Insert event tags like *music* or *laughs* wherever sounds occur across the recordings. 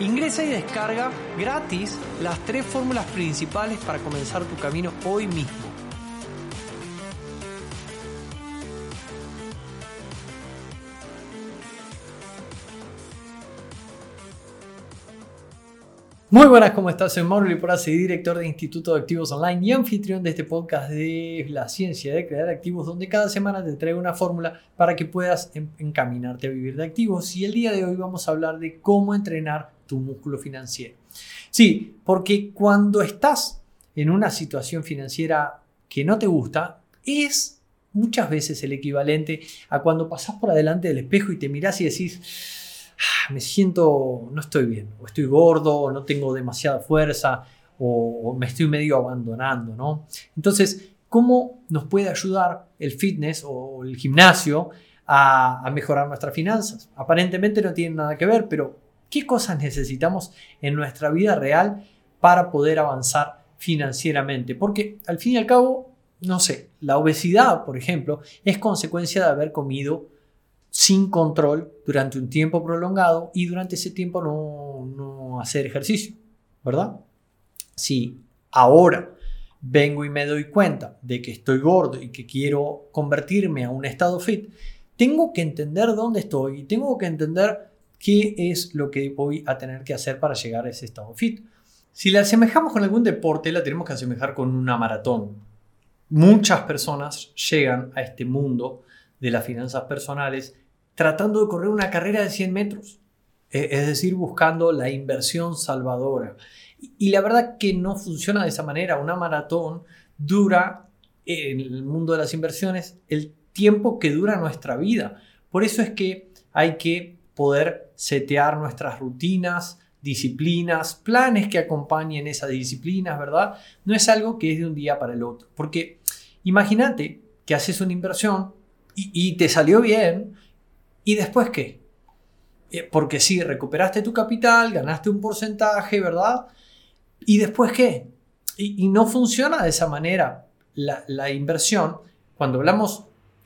Ingresa y descarga gratis las tres fórmulas principales para comenzar tu camino hoy mismo. Muy buenas, ¿cómo estás? Soy Mauro Liporace, director de Instituto de Activos Online y anfitrión de este podcast de la ciencia de crear activos, donde cada semana te traigo una fórmula para que puedas encaminarte a vivir de activos. Y el día de hoy vamos a hablar de cómo entrenar tu músculo financiero. Sí, porque cuando estás en una situación financiera que no te gusta, es muchas veces el equivalente a cuando pasas por adelante del espejo y te miras y decís, Ah, me siento, no estoy bien, o estoy gordo, o no tengo demasiada fuerza, o, me estoy medio abandonando, ¿no? Entonces, ¿cómo nos puede ayudar el fitness o el gimnasio a, mejorar nuestras finanzas? Aparentemente no tiene nada que ver, pero ¿qué cosas necesitamos en nuestra vida real para poder avanzar financieramente? Porque al fin y al cabo, no sé, la obesidad, por ejemplo, es consecuencia de haber comido sin control durante un tiempo prolongado y durante ese tiempo no, no hacer ejercicio, ¿verdad? Si ahora vengo y me doy cuenta de que estoy gordo y que quiero convertirme a un estado fit, tengo que entender dónde estoy y tengo que entender qué es lo que voy a tener que hacer para llegar a ese estado fit. Si la asemejamos con algún deporte, la tenemos que asemejar con una maratón. Muchas personas llegan a este mundo de las finanzas personales tratando de correr una carrera de 100 metros, e, es decir, buscando la inversión salvadora. Y la verdad que no funciona de esa manera. Una maratón dura, en el mundo de las inversiones, el tiempo que dura nuestra vida. Por eso es que hay que poder setear nuestras rutinas, disciplinas, planes que acompañen esas disciplinas, ¿verdad? No es algo que es de un día para el otro. Porque imagínate que haces una inversión y, te salió bien, ¿Y después qué? Eh, porque sí, recuperaste tu capital, ganaste un porcentaje, ¿verdad? ¿Y después qué? Y, no funciona de esa manera la, inversión. Cuando hablamos,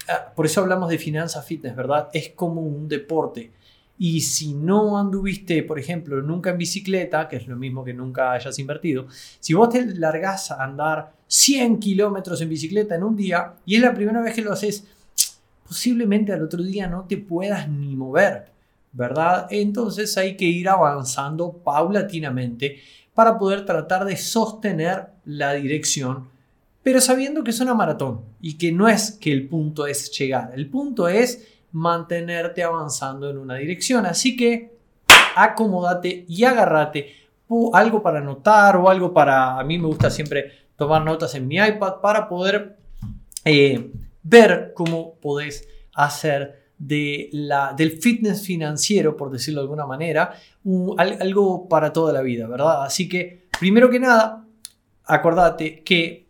ah, por eso hablamos de finanzas fitness, ¿verdad? Es como un deporte. Y si no anduviste, por ejemplo, nunca en bicicleta, que es lo mismo que nunca hayas invertido, si vos te largás a andar 100 kilómetros en bicicleta en un día y es la primera vez que lo haces, posiblemente al otro día no te puedas ni mover, ¿verdad? Entonces hay que ir avanzando paulatinamente para poder tratar de sostener la dirección, pero sabiendo que es una maratón y que no es que el punto es llegar, el punto es mantenerte avanzando en una dirección. Así que acomódate y agárrate algo para anotar o algo para, a mí me gusta siempre tomar notas en mi iPad para poder eh, ver cómo podés hacer de la, del fitness financiero, por decirlo de alguna manera, algo para toda la vida, ¿verdad? Así que, primero que nada, acordate que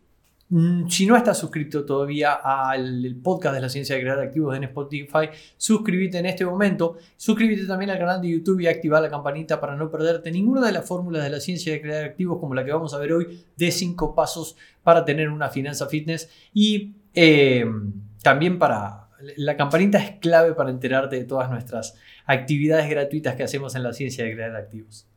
si no estás suscrito todavía al podcast de la ciencia de crear activos en Spotify, suscríbete en este momento. Suscríbete también al canal de YouTube y activa la campanita para no perderte ninguna de las fórmulas de la ciencia de crear activos como la que vamos a ver hoy de 5 pasos para tener una finanza fitness. Y eh, también para... La campanita es clave para enterarte de todas nuestras actividades gratuitas que hacemos en la ciencia de crear activos.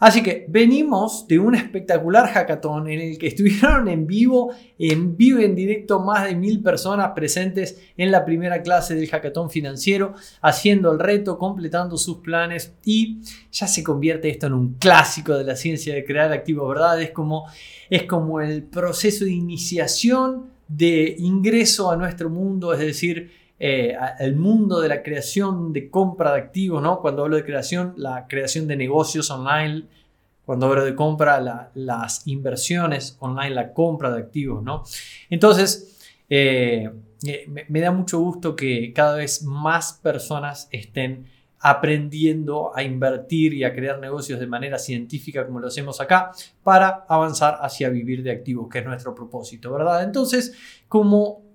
Así que venimos de un espectacular hackathon en el que estuvieron en vivo, en vivo, en directo, más de mil personas presentes en la primera clase del hackathon financiero, haciendo el reto, completando sus planes y ya se convierte esto en un clásico de la ciencia de crear activos, ¿verdad? Es como, es como el proceso de iniciación de ingreso a nuestro mundo, es decir, eh, el mundo de la creación de compra de activos, ¿no? Cuando hablo de creación, la creación de negocios online, cuando hablo de compra, las inversiones online, la compra de activos, ¿no? Entonces, eh, eh, me, da mucho gusto que cada vez más personas estén aprendiendo a invertir y a crear negocios de manera científica como lo hacemos acá para avanzar hacia vivir de activos, que es nuestro propósito, ¿verdad? Entonces, como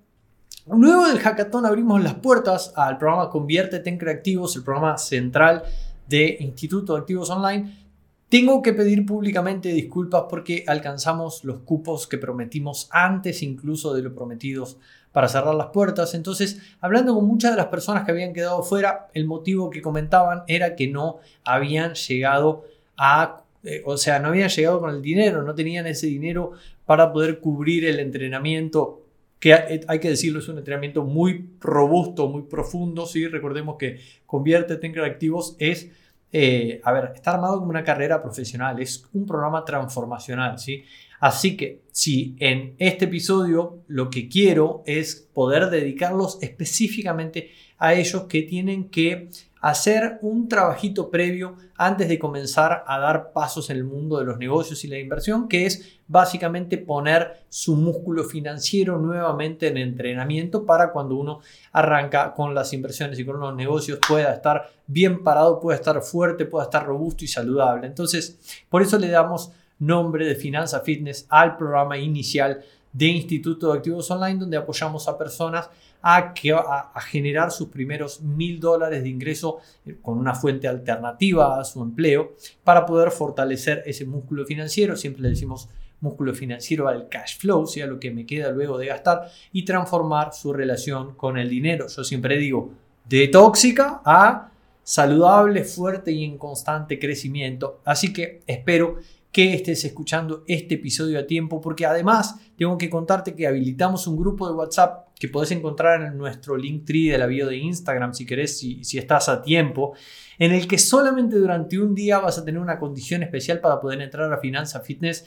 luego del hackathon abrimos las puertas al programa Conviértete en Creativos, el programa central de Instituto de Activos Online, tengo que pedir públicamente disculpas porque alcanzamos los cupos que prometimos antes incluso de lo prometidos para cerrar las puertas. Entonces, hablando con muchas de las personas que habían quedado fuera, el motivo que comentaban era que no habían llegado a, eh, o sea, no habían llegado con el dinero, no tenían ese dinero para poder cubrir el entrenamiento que hay que decirlo, es un entrenamiento muy robusto, muy profundo, ¿sí? Recordemos que Conviértete en Creativos es, eh, a ver, está armado como una carrera profesional, es un programa transformacional, ¿sí? Así que si en este episodio lo que quiero es poder dedicarlos específicamente a ellos que tienen que hacer un trabajito previo antes de comenzar a dar pasos en el mundo de los negocios y la inversión, que es básicamente poner su músculo financiero nuevamente en entrenamiento para cuando uno arranca con las inversiones y con los negocios pueda estar bien parado, pueda estar fuerte, pueda estar robusto y saludable. Entonces, por eso le damos nombre de Finanza Fitness al programa inicial de Instituto de Activos Online, donde apoyamos a personas a, que, a, generar sus primeros mil dólares de ingreso eh, con una fuente alternativa a su empleo para poder fortalecer ese músculo financiero. Siempre le decimos músculo financiero al cash flow, sea lo que me queda luego de gastar, y transformar su relación con el dinero. Yo siempre digo, de tóxica a saludable, fuerte y en constante crecimiento. Así que espero que estés escuchando este episodio a tiempo, porque además tengo que contarte que habilitamos un grupo de WhatsApp que podés encontrar en nuestro link tree de la bio de Instagram si querés, si, estás a tiempo, en el que solamente durante un día vas a tener una condición especial para poder entrar a Finanza Fitness.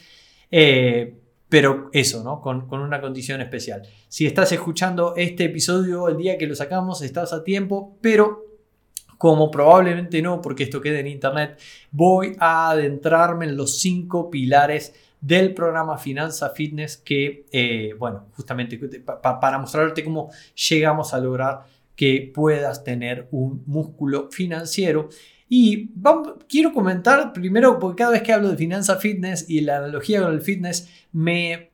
Eh, pero eso, ¿no? Con, con, una condición especial. Si estás escuchando este episodio el día que lo sacamos, estás a tiempo, pero como probablemente no, porque esto queda en internet, voy a adentrarme en los cinco pilares del programa Finanza Fitness que, eh, bueno, justamente para mostrarte cómo llegamos a lograr que puedas tener un músculo financiero. Y quiero comentar primero, porque cada vez que hablo de Finanza Fitness y la analogía con el fitness, me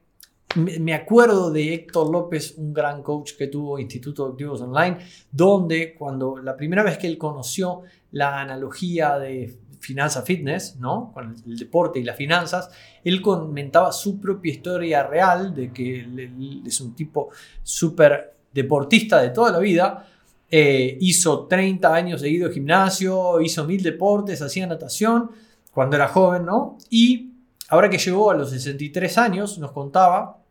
me acuerdo de Héctor López, un gran coach que tuvo Instituto de Activos Online, donde cuando la primera vez que él conoció la analogía de finanza fitness, ¿no? Con el deporte y las finanzas, él comentaba su propia historia real de que es un tipo súper deportista de toda la vida, eh, hizo 30 años seguido de gimnasio, hizo mil deportes, hacía natación cuando era joven, ¿no? Y ahora que llegó a los 63 años, nos contaba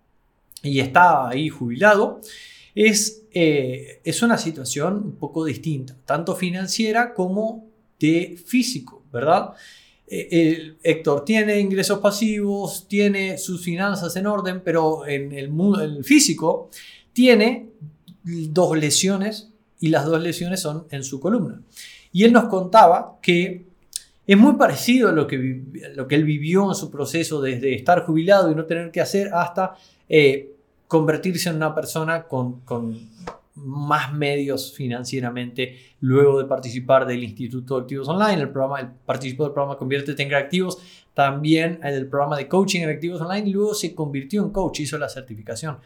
y está ahí jubilado, es, eh, es una situación un poco distinta, tanto financiera como de físico, ¿verdad? Eh, Héctor tiene ingresos pasivos, tiene sus finanzas en orden, pero en el, el físico tiene dos lesiones y las dos lesiones son en su columna. Y él nos contaba que es muy parecido a lo que, lo que él vivió en su proceso desde estar jubilado y no tener que hacer hasta eh, convertirse en una persona con, más medios financieramente luego de participar del Instituto de Activos Online, el programa, el, participó del programa Conviértete en Creativos, también en el programa de coaching en Activos Online y luego se convirtió en coach, hizo la certificación.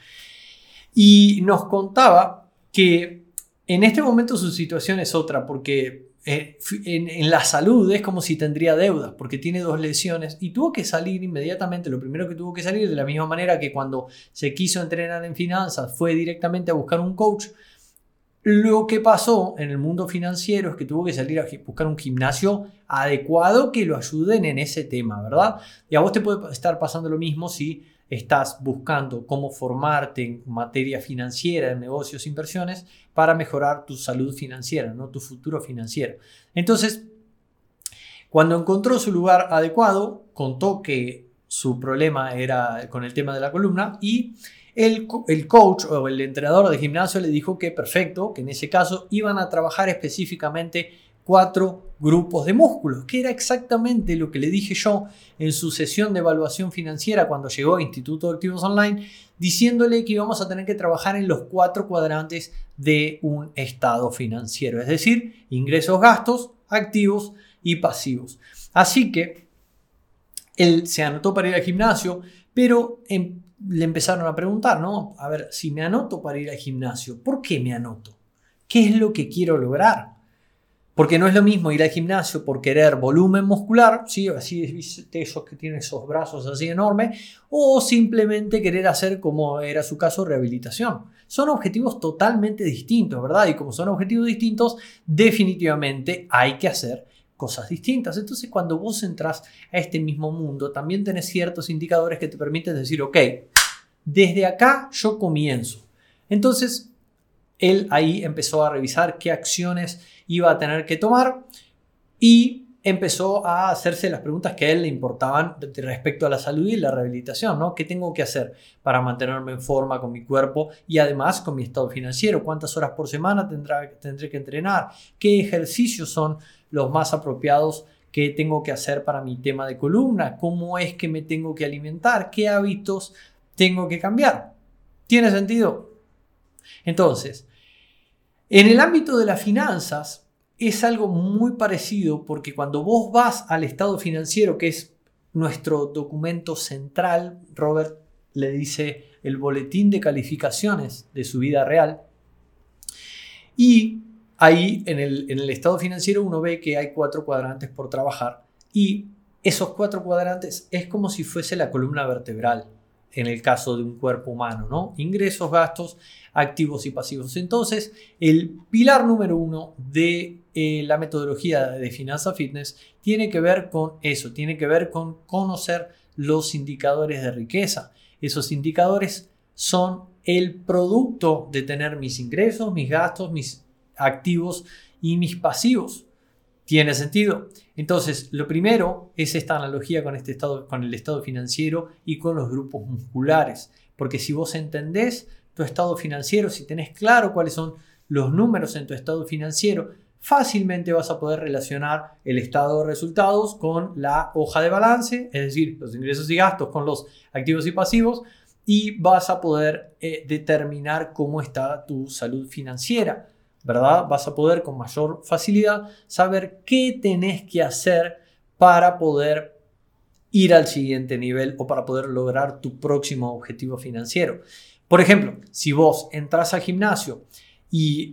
Y nos contaba que en este momento su situación es otra porque eh, en, la salud es como si tendría deuda, porque tiene dos lesiones y tuvo que salir inmediatamente. Lo primero que tuvo que salir, de la misma manera que cuando se quiso entrenar en finanzas, fue directamente a buscar un coach. Lo que pasó en el mundo financiero es que tuvo que salir a buscar un gimnasio adecuado que lo ayuden en ese tema, ¿verdad? Y a vos te puede estar pasando lo mismo si estás buscando cómo formarte en materia financiera, en negocios, inversiones, para mejorar tu salud financiera, ¿no? tu futuro financiero. Entonces, cuando encontró su lugar adecuado, contó que su problema era con el tema de la columna y el, el, coach o el entrenador de gimnasio le dijo que perfecto, que en ese caso iban a trabajar específicamente cuatro grupos de músculos, que era exactamente lo que le dije yo en su sesión de evaluación financiera cuando llegó a Instituto de Activos Online, diciéndole que íbamos a tener que trabajar en los cuatro cuadrantes de un estado financiero, es decir, ingresos, gastos, activos y pasivos. Así que él se anotó para ir al gimnasio, pero em, le empezaron a preguntar, ¿no? A ver, si me anoto para ir al gimnasio, ¿por qué me anoto? ¿Qué es lo que quiero lograr? Porque no es lo mismo ir al gimnasio por querer volumen muscular, ¿sí? así esos que tienen esos brazos así enormes, o simplemente querer hacer como era su caso rehabilitación. Son objetivos totalmente distintos, ¿verdad? Y como son objetivos distintos, definitivamente hay que hacer cosas distintas. Entonces, cuando vos entras a este mismo mundo, también tenés ciertos indicadores que te permiten decir, ok, desde acá yo comienzo. Entonces, él ahí empezó a revisar qué acciones iba a tener que tomar y empezó a hacerse las preguntas que a él le importaban respecto a la salud y la rehabilitación, ¿no? ¿Qué tengo que hacer para mantenerme en forma con mi cuerpo y además con mi estado financiero? ¿Cuántas horas por semana tendré que entrenar? ¿Qué ejercicios son los más apropiados que tengo que hacer para mi tema de columna? ¿Cómo es que me tengo que alimentar? ¿Qué hábitos tengo que cambiar? ¿Tiene sentido? Entonces, en el ámbito de las finanzas es algo muy parecido porque cuando vos vas al estado financiero, que es nuestro documento central, Robert le dice el boletín de calificaciones de su vida real, y ahí en el, en el estado financiero uno ve que hay cuatro cuadrantes por trabajar y esos cuatro cuadrantes es como si fuese la columna vertebral en el caso de un cuerpo humano, ¿no? Ingresos, gastos, activos y pasivos. Entonces, el pilar número uno de eh, la metodología de finanza fitness tiene que ver con eso, tiene que ver con conocer los indicadores de riqueza. Esos indicadores son el producto de tener mis ingresos, mis gastos, mis activos y mis pasivos. ¿Tiene sentido? Entonces, lo primero es esta analogía con, este estado, con el estado financiero y con los grupos musculares. Porque si vos entendés tu estado financiero, si tenés claro cuáles son los números en tu estado financiero, fácilmente vas a poder relacionar el estado de resultados con la hoja de balance, es decir, los ingresos y gastos con los activos y pasivos, y vas a poder eh, determinar cómo está tu salud financiera. ¿Verdad? Vas a poder con mayor facilidad saber qué tenés que hacer para poder ir al siguiente nivel o para poder lograr tu próximo objetivo financiero. Por ejemplo, si vos entras al gimnasio y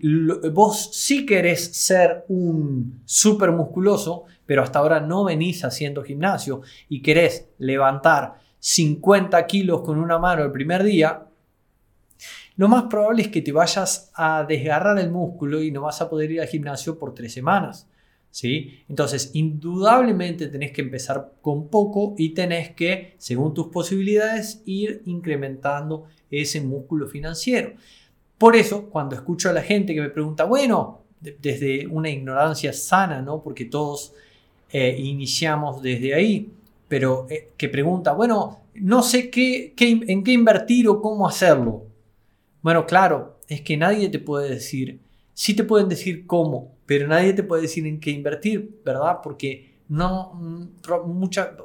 vos sí querés ser un súper musculoso, pero hasta ahora no venís haciendo gimnasio y querés levantar 50 kilos con una mano el primer día, lo más probable es que te vayas a desgarrar el músculo y no vas a poder ir al gimnasio por tres semanas. ¿sí? Entonces, indudablemente tenés que empezar con poco y tenés que, según tus posibilidades, ir incrementando ese músculo financiero. Por eso, cuando escucho a la gente que me pregunta, bueno, desde una ignorancia sana, ¿no? Porque todos eh, iniciamos desde ahí, pero eh, que pregunta, bueno, no sé qué, en qué invertir o cómo hacerlo. Bueno, claro, es que nadie te puede decir, sí te pueden decir cómo, pero nadie te puede decir en qué invertir, ¿verdad? Porque no, mm, mucha,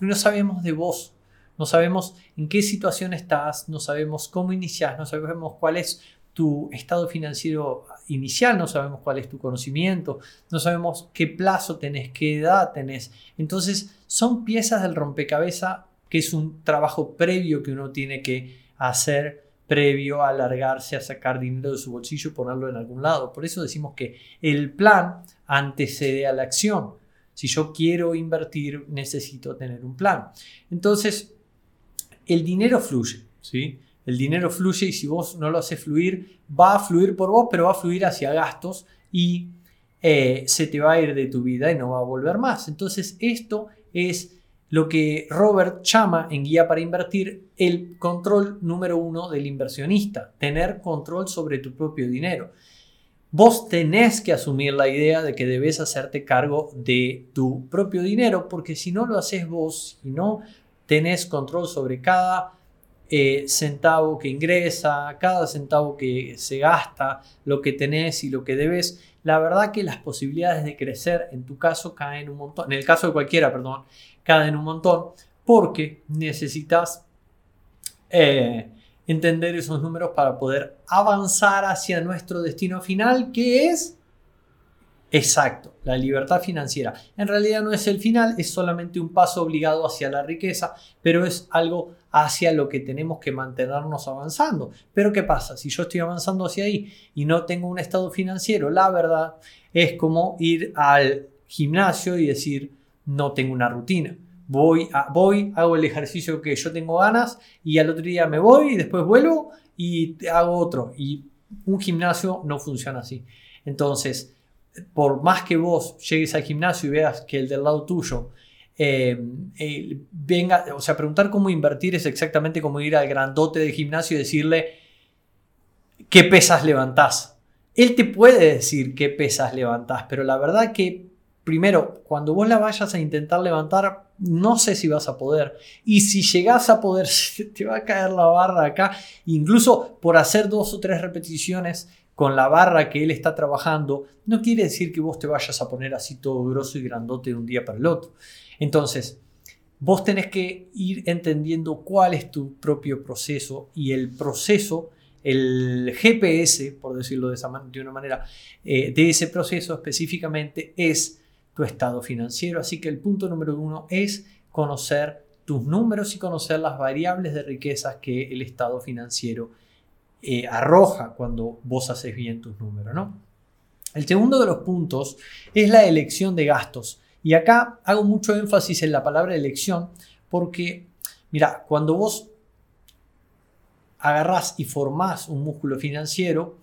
no sabemos de vos, no sabemos en qué situación estás, no sabemos cómo iniciar, no sabemos cuál es tu estado financiero inicial, no sabemos cuál es tu conocimiento, no sabemos qué plazo tenés, qué edad tenés. Entonces, son piezas del rompecabezas que es un trabajo previo que uno tiene que hacer previo a alargarse a sacar dinero de su bolsillo y ponerlo en algún lado. Por eso decimos que el plan antecede a la acción. Si yo quiero invertir, necesito tener un plan. Entonces, el dinero fluye, ¿sí? El dinero fluye y si vos no lo haces fluir, va a fluir por vos, pero va a fluir hacia gastos y eh, se te va a ir de tu vida y no va a volver más. Entonces, esto es lo que Robert llama en Guía para Invertir el control número uno del inversionista, tener control sobre tu propio dinero. Vos tenés que asumir la idea de que debes hacerte cargo de tu propio dinero, porque si no lo haces vos y no tenés control sobre cada eh, centavo que ingresa, cada centavo que se gasta, lo que tenés y lo que debes, la verdad que las posibilidades de crecer en tu caso caen un montón, en el caso de cualquiera, perdón, caen un montón porque necesitas eh, entender esos números para poder avanzar hacia nuestro destino final, que es exacto, la libertad financiera. En realidad no es el final, es solamente un paso obligado hacia la riqueza, pero es algo hacia lo que tenemos que mantenernos avanzando. Pero ¿qué pasa? Si yo estoy avanzando hacia ahí y no tengo un estado financiero, la verdad es como ir al gimnasio y decir, no tengo una rutina. Voy, voy, hago el ejercicio que yo tengo ganas y al otro día me voy y después vuelvo y hago otro. Y un gimnasio no funciona así. Entonces, por más que vos llegues al gimnasio y veas que el del lado tuyo eh, eh, venga, o sea, preguntar cómo invertir es exactamente como ir al grandote del gimnasio y decirle qué pesas levantás. Él te puede decir qué pesas levantás, pero la verdad que primero, cuando vos la vayas a intentar levantar, no sé si vas a poder. Y si llegas a poder, *laughs* te va a caer la barra acá. Incluso por hacer dos o tres repeticiones con la barra que él está trabajando, no quiere decir que vos te vayas a poner así todo grosso y grandote de un día para el otro. Entonces, vos tenés que ir entendiendo cuál es tu propio proceso y el proceso, el GPS, por decirlo de, esa de una manera, eh, de ese proceso específicamente es tu estado financiero. Así que el punto número uno es conocer tus números y conocer las variables de riquezas que el estado financiero eh, arroja cuando vos haces bien tus números. ¿no? El segundo de los puntos es la elección de gastos. Y acá hago mucho énfasis en la palabra elección porque, mira, cuando vos agarrás y formás un músculo financiero,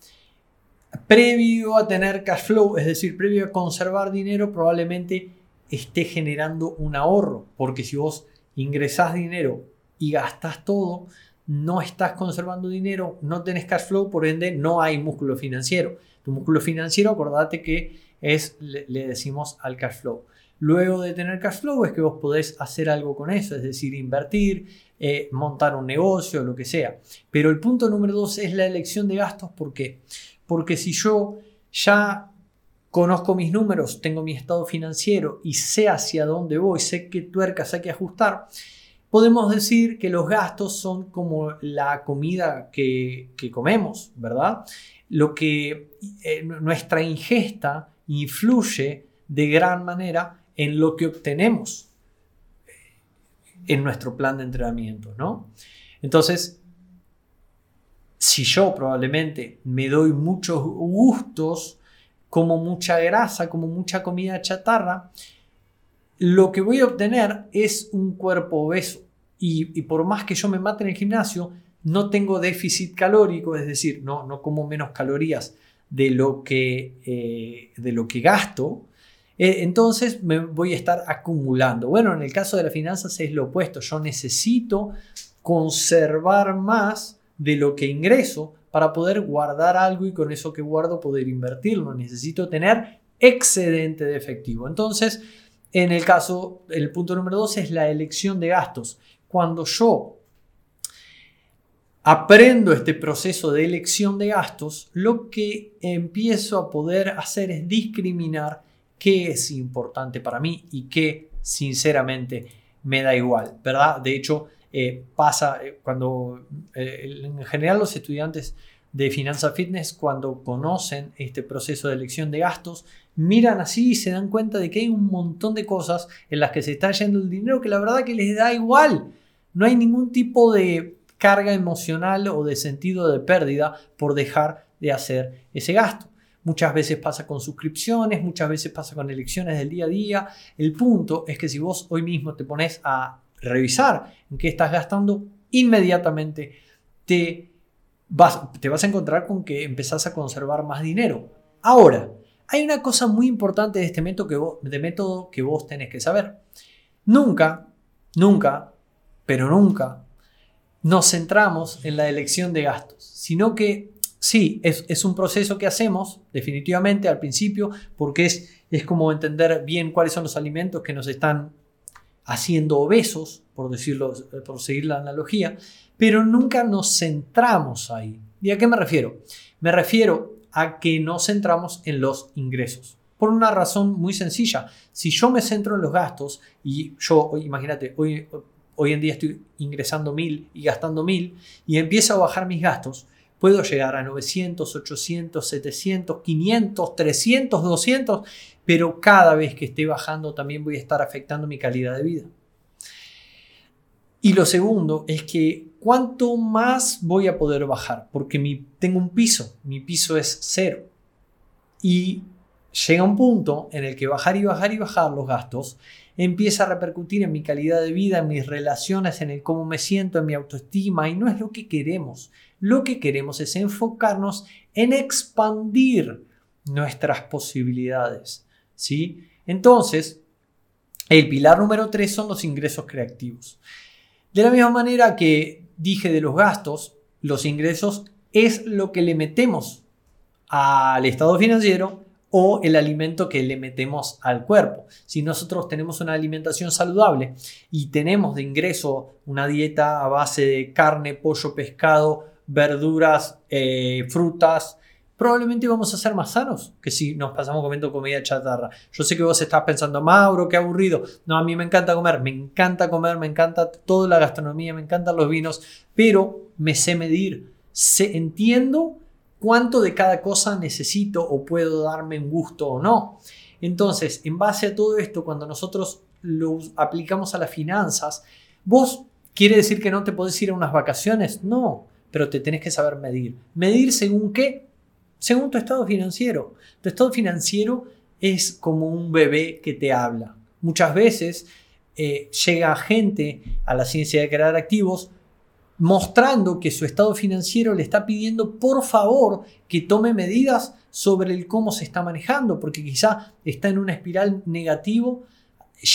previo a tener cash flow, es decir, previo a conservar dinero, probablemente esté generando un ahorro, porque si vos ingresás dinero y gastás todo, no estás conservando dinero, no tenés cash flow, por ende no hay músculo financiero. Tu músculo financiero, acordate que es, le, decimos al cash flow. Luego de tener cash flow es que vos podés hacer algo con eso, es decir, invertir, eh, montar un negocio, lo que sea. Pero el punto número dos es la elección de gastos. ¿Por qué? Porque si yo ya conozco mis números, tengo mi estado financiero y sé hacia dónde voy, sé qué tuercas hay que ajustar, podemos decir que los gastos son como la comida que, comemos, ¿verdad? Lo que eh, nuestra ingesta influye de gran manera en lo que obtenemos en nuestro plan de entrenamiento, ¿no? Entonces, si yo probablemente me doy muchos gustos, como mucha grasa, como mucha comida chatarra, lo que voy a obtener es un cuerpo obeso. Y, por más que yo me mate en el gimnasio, no tengo déficit calórico, es decir, no, no como menos calorías de lo que, eh, de lo que gasto, eh, entonces me voy a estar acumulando. Bueno, en el caso de las finanzas es lo opuesto, yo necesito conservar más de lo que ingreso para poder guardar algo y con eso que guardo poder invertirlo. Necesito tener excedente de efectivo. Entonces, en el caso, el punto número dos es la elección de gastos. Cuando yo aprendo este proceso de elección de gastos, lo que empiezo a poder hacer es discriminar qué es importante para mí y qué sinceramente me da igual, ¿verdad? De hecho, eh, pasa eh, cuando eh, en general los estudiantes de finanza fitness cuando conocen este proceso de elección de gastos miran así y se dan cuenta de que hay un montón de cosas en las que se está yendo el dinero que la verdad que les da igual no hay ningún tipo de carga emocional o de sentido de pérdida por dejar de hacer ese gasto Muchas veces pasa con suscripciones, muchas veces pasa con elecciones del día a día. El punto es que si vos hoy mismo te pones a revisar en qué estás gastando, inmediatamente te vas, te vas a encontrar con que empezás a conservar más dinero. Ahora, hay una cosa muy importante de este método que vos, que tenés que saber. Nunca, nunca, pero nunca nos centramos en la elección de gastos, sino que sí, es, un proceso que hacemos definitivamente al principio porque es, es como entender bien cuáles son los alimentos que nos están haciendo obesos, por decirlo, por seguir la analogía, pero nunca nos centramos ahí. ¿Y a qué me refiero? Me refiero a que nos centramos en los ingresos. Por una razón muy sencilla. Si yo me centro en los gastos y yo, imagínate, hoy, hoy en día estoy ingresando mil y gastando mil y empiezo a bajar mis gastos, puedo llegar a 900, 800, 700, 500, 300, 200, pero cada vez que esté bajando también voy a estar afectando mi calidad de vida. Y lo segundo es que cuánto más voy a poder bajar, porque mi, tengo un piso, mi piso es cero. Y llega un punto en el que bajar y bajar y bajar los gastos empieza a repercutir en mi calidad de vida, en mis relaciones, en el cómo me siento, en mi autoestima, y no es lo que queremos. Lo que queremos es enfocarnos en expandir nuestras posibilidades. ¿Sí? Entonces, el pilar número tres son los ingresos creativos. De la misma manera que dije de los gastos, los ingresos es lo que le metemos al estado financiero o el alimento que le metemos al cuerpo. Si nosotros tenemos una alimentación saludable y tenemos de ingreso una dieta a base de carne, pollo, pescado, verduras, eh, frutas, probablemente vamos a ser más sanos que si nos pasamos comiendo comida chatarra. Yo sé que vos estás pensando, Mauro, qué aburrido. No, a mí me encanta comer, me encanta comer, me encanta toda la gastronomía, me encantan los vinos, pero me sé medir, sé, entiendo cuánto de cada cosa necesito o puedo darme un gusto o no. Entonces, en base a todo esto, cuando nosotros lo aplicamos a las finanzas, vos quiere decir que no te podés ir a unas vacaciones, no, pero te tenés que saber medir. ¿Medir según qué? Según tu estado financiero. Tu estado financiero es como un bebé que te habla. Muchas veces eh, llega gente a la ciencia de crear activos mostrando que su estado financiero le está pidiendo por favor que tome medidas sobre el cómo se está manejando, porque quizá está en una espiral negativo,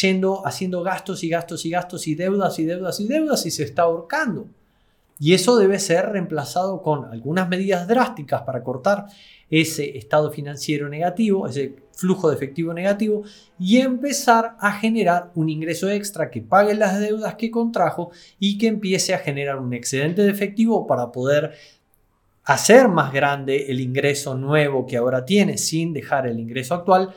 yendo, haciendo gastos y gastos y gastos y deudas y deudas y deudas y se está ahorcando. Y eso debe ser reemplazado con algunas medidas drásticas para cortar ese estado financiero negativo, ese flujo de efectivo negativo, y empezar a generar un ingreso extra que pague las deudas que contrajo y que empiece a generar un excedente de efectivo para poder hacer más grande el ingreso nuevo que ahora tiene sin dejar el ingreso actual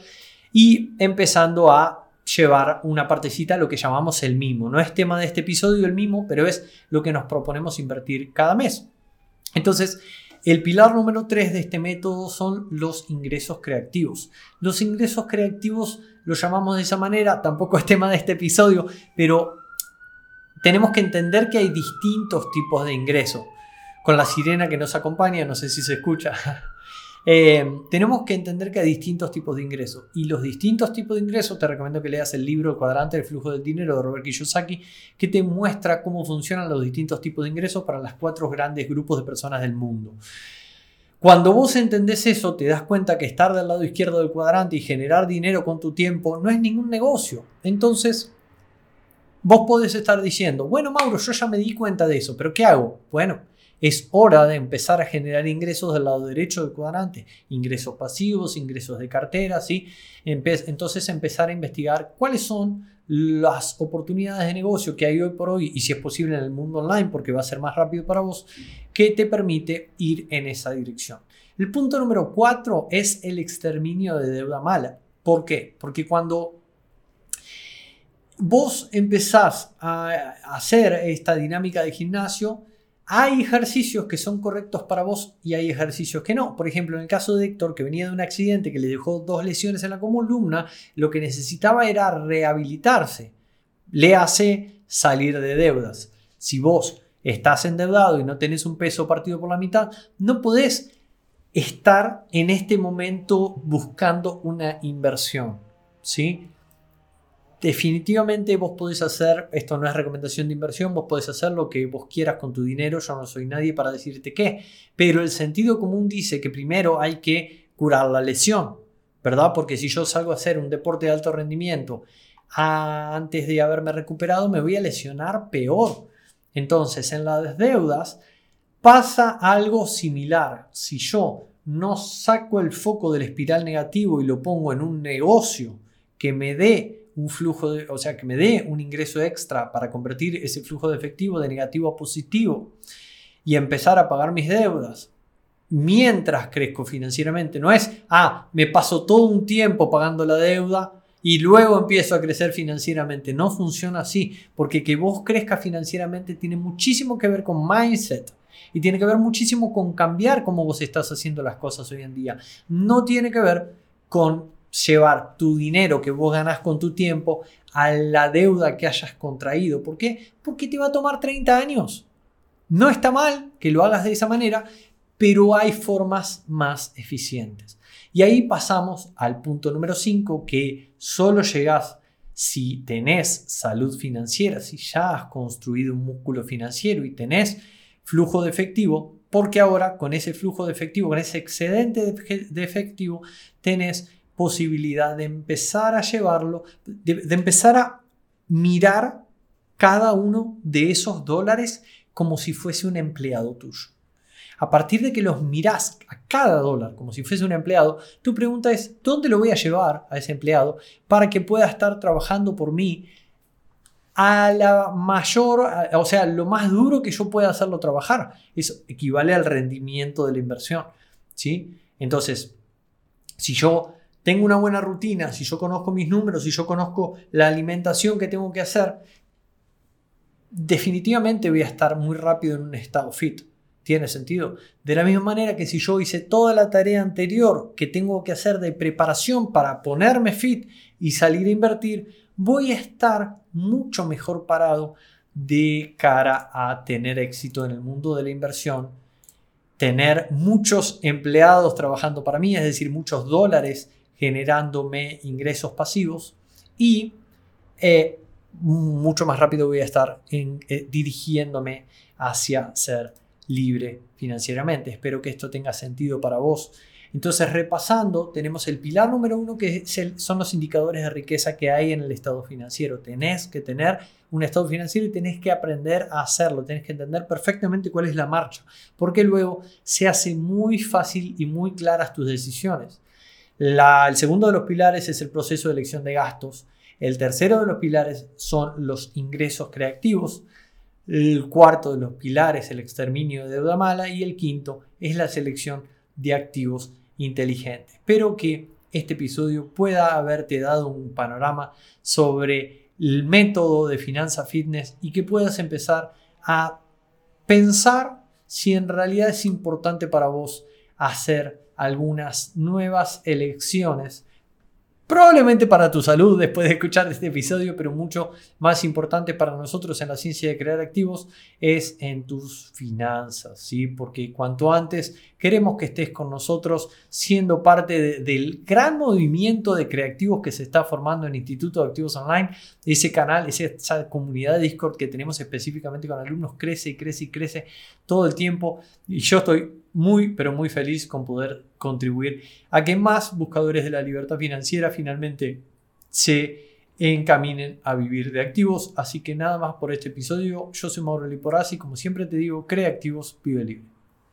y empezando a llevar una partecita a lo que llamamos el mimo. No es tema de este episodio el mimo, pero es lo que nos proponemos invertir cada mes. Entonces, el pilar número 3 de este método son los ingresos creativos. Los ingresos creativos los llamamos de esa manera, tampoco es tema de este episodio, pero tenemos que entender que hay distintos tipos de ingresos. Con la sirena que nos acompaña, no sé si se escucha, *laughs* eh, tenemos que entender que hay distintos tipos de ingresos. Y los distintos tipos de ingresos, te recomiendo que leas el libro El cuadrante del flujo del dinero de Robert Kiyosaki, que te muestra cómo funcionan los distintos tipos de ingresos para los cuatro grandes grupos de personas del mundo. Cuando vos entendés eso, te das cuenta que estar del lado izquierdo del cuadrante y generar dinero con tu tiempo no es ningún negocio. Entonces, vos podés estar diciendo, bueno, Mauro, yo ya me di cuenta de eso, pero ¿qué hago? Bueno, es hora de empezar a generar ingresos del lado derecho del cuadrante, ingresos pasivos, ingresos de cartera, ¿sí? Entonces empezar a investigar cuáles son las oportunidades de negocio que hay hoy por hoy y si es posible en el mundo online porque va a ser más rápido para vos, que te permite ir en esa dirección. El punto número cuatro es el exterminio de deuda mala. ¿Por qué? Porque cuando vos empezás a hacer esta dinámica de gimnasio, hay ejercicios que son correctos para vos y hay ejercicios que no. Por ejemplo, en el caso de Héctor, que venía de un accidente que le dejó dos lesiones en la columna, lo que necesitaba era rehabilitarse. Le hace salir de deudas. Si vos estás endeudado y no tenés un peso partido por la mitad, no podés estar en este momento buscando una inversión. ¿sí? Definitivamente vos podés hacer, esto no es recomendación de inversión, vos podés hacer lo que vos quieras con tu dinero, yo no soy nadie para decirte qué, pero el sentido común dice que primero hay que curar la lesión, ¿verdad? Porque si yo salgo a hacer un deporte de alto rendimiento antes de haberme recuperado, me voy a lesionar peor. Entonces, en las deudas pasa algo similar. Si yo no saco el foco del espiral negativo y lo pongo en un negocio que me dé un flujo, de, o sea, que me dé un ingreso extra para convertir ese flujo de efectivo de negativo a positivo y empezar a pagar mis deudas mientras crezco financieramente. No es, ah, me paso todo un tiempo pagando la deuda y luego empiezo a crecer financieramente. No funciona así, porque que vos crezcas financieramente tiene muchísimo que ver con mindset. Y tiene que ver muchísimo con cambiar cómo vos estás haciendo las cosas hoy en día. No tiene que ver con llevar tu dinero que vos ganás con tu tiempo a la deuda que hayas contraído. ¿Por qué? Porque te va a tomar 30 años. No está mal que lo hagas de esa manera, pero hay formas más eficientes. Y ahí pasamos al punto número 5, que solo llegas si tenés salud financiera, si ya has construido un músculo financiero y tenés flujo de efectivo, porque ahora con ese flujo de efectivo, con ese excedente de efectivo, tenés posibilidad de empezar a llevarlo, de, empezar a mirar cada uno de esos dólares como si fuese un empleado tuyo. A partir de que los mirás a cada dólar como si fuese un empleado, tu pregunta es, ¿dónde lo voy a llevar a ese empleado para que pueda estar trabajando por mí a la mayor, o sea, lo más duro que yo pueda hacerlo trabajar. Eso equivale al rendimiento de la inversión. ¿sí? Entonces, si yo tengo una buena rutina, si yo conozco mis números, si yo conozco la alimentación que tengo que hacer, definitivamente voy a estar muy rápido en un estado fit. ¿Tiene sentido? De la misma manera que si yo hice toda la tarea anterior que tengo que hacer de preparación para ponerme fit y salir a invertir, voy a estar mucho mejor parado de cara a tener éxito en el mundo de la inversión, tener muchos empleados trabajando para mí, es decir, muchos dólares generándome ingresos pasivos y eh, mucho más rápido voy a estar eh, dirigiéndome hacia ser libre financieramente. Espero que esto tenga sentido para vos. Entonces, repasando, tenemos el pilar número uno que son los indicadores de riqueza que hay en el estado financiero. Tenés que tener un estado financiero y tenés que aprender a hacerlo, tenés que entender perfectamente cuál es la marcha, porque luego se hace muy fácil y muy claras tus decisiones. El segundo de los pilares es el proceso de elección de gastos. El tercero de los pilares son los ingresos creativos. El cuarto de los pilares, el exterminio de deuda mala. Y el quinto es la selección de activos inteligentes. Espero que este episodio pueda haberte dado un panorama sobre el método de finanza fitness y que puedas empezar a pensar si en realidad es importante para vos hacer algunas nuevas elecciones Probablemente para tu salud después de escuchar este episodio, pero mucho más importante para nosotros en la ciencia de crear activos es en tus finanzas, ¿sí? Porque cuanto antes queremos que estés con nosotros siendo parte del gran movimiento de creativos que se está formando en Instituto de Activos Online, ese canal, esa comunidad de Discord que tenemos específicamente con alumnos crece y crece y crece todo el tiempo y yo estoy muy, pero muy feliz con poder contribuir a que más buscadores de la libertad financiera finalmente se encaminen a vivir de activos. Así que nada más por este episodio. Yo soy Mauro Liporazzi. Como siempre te digo, crea activos, vive libre.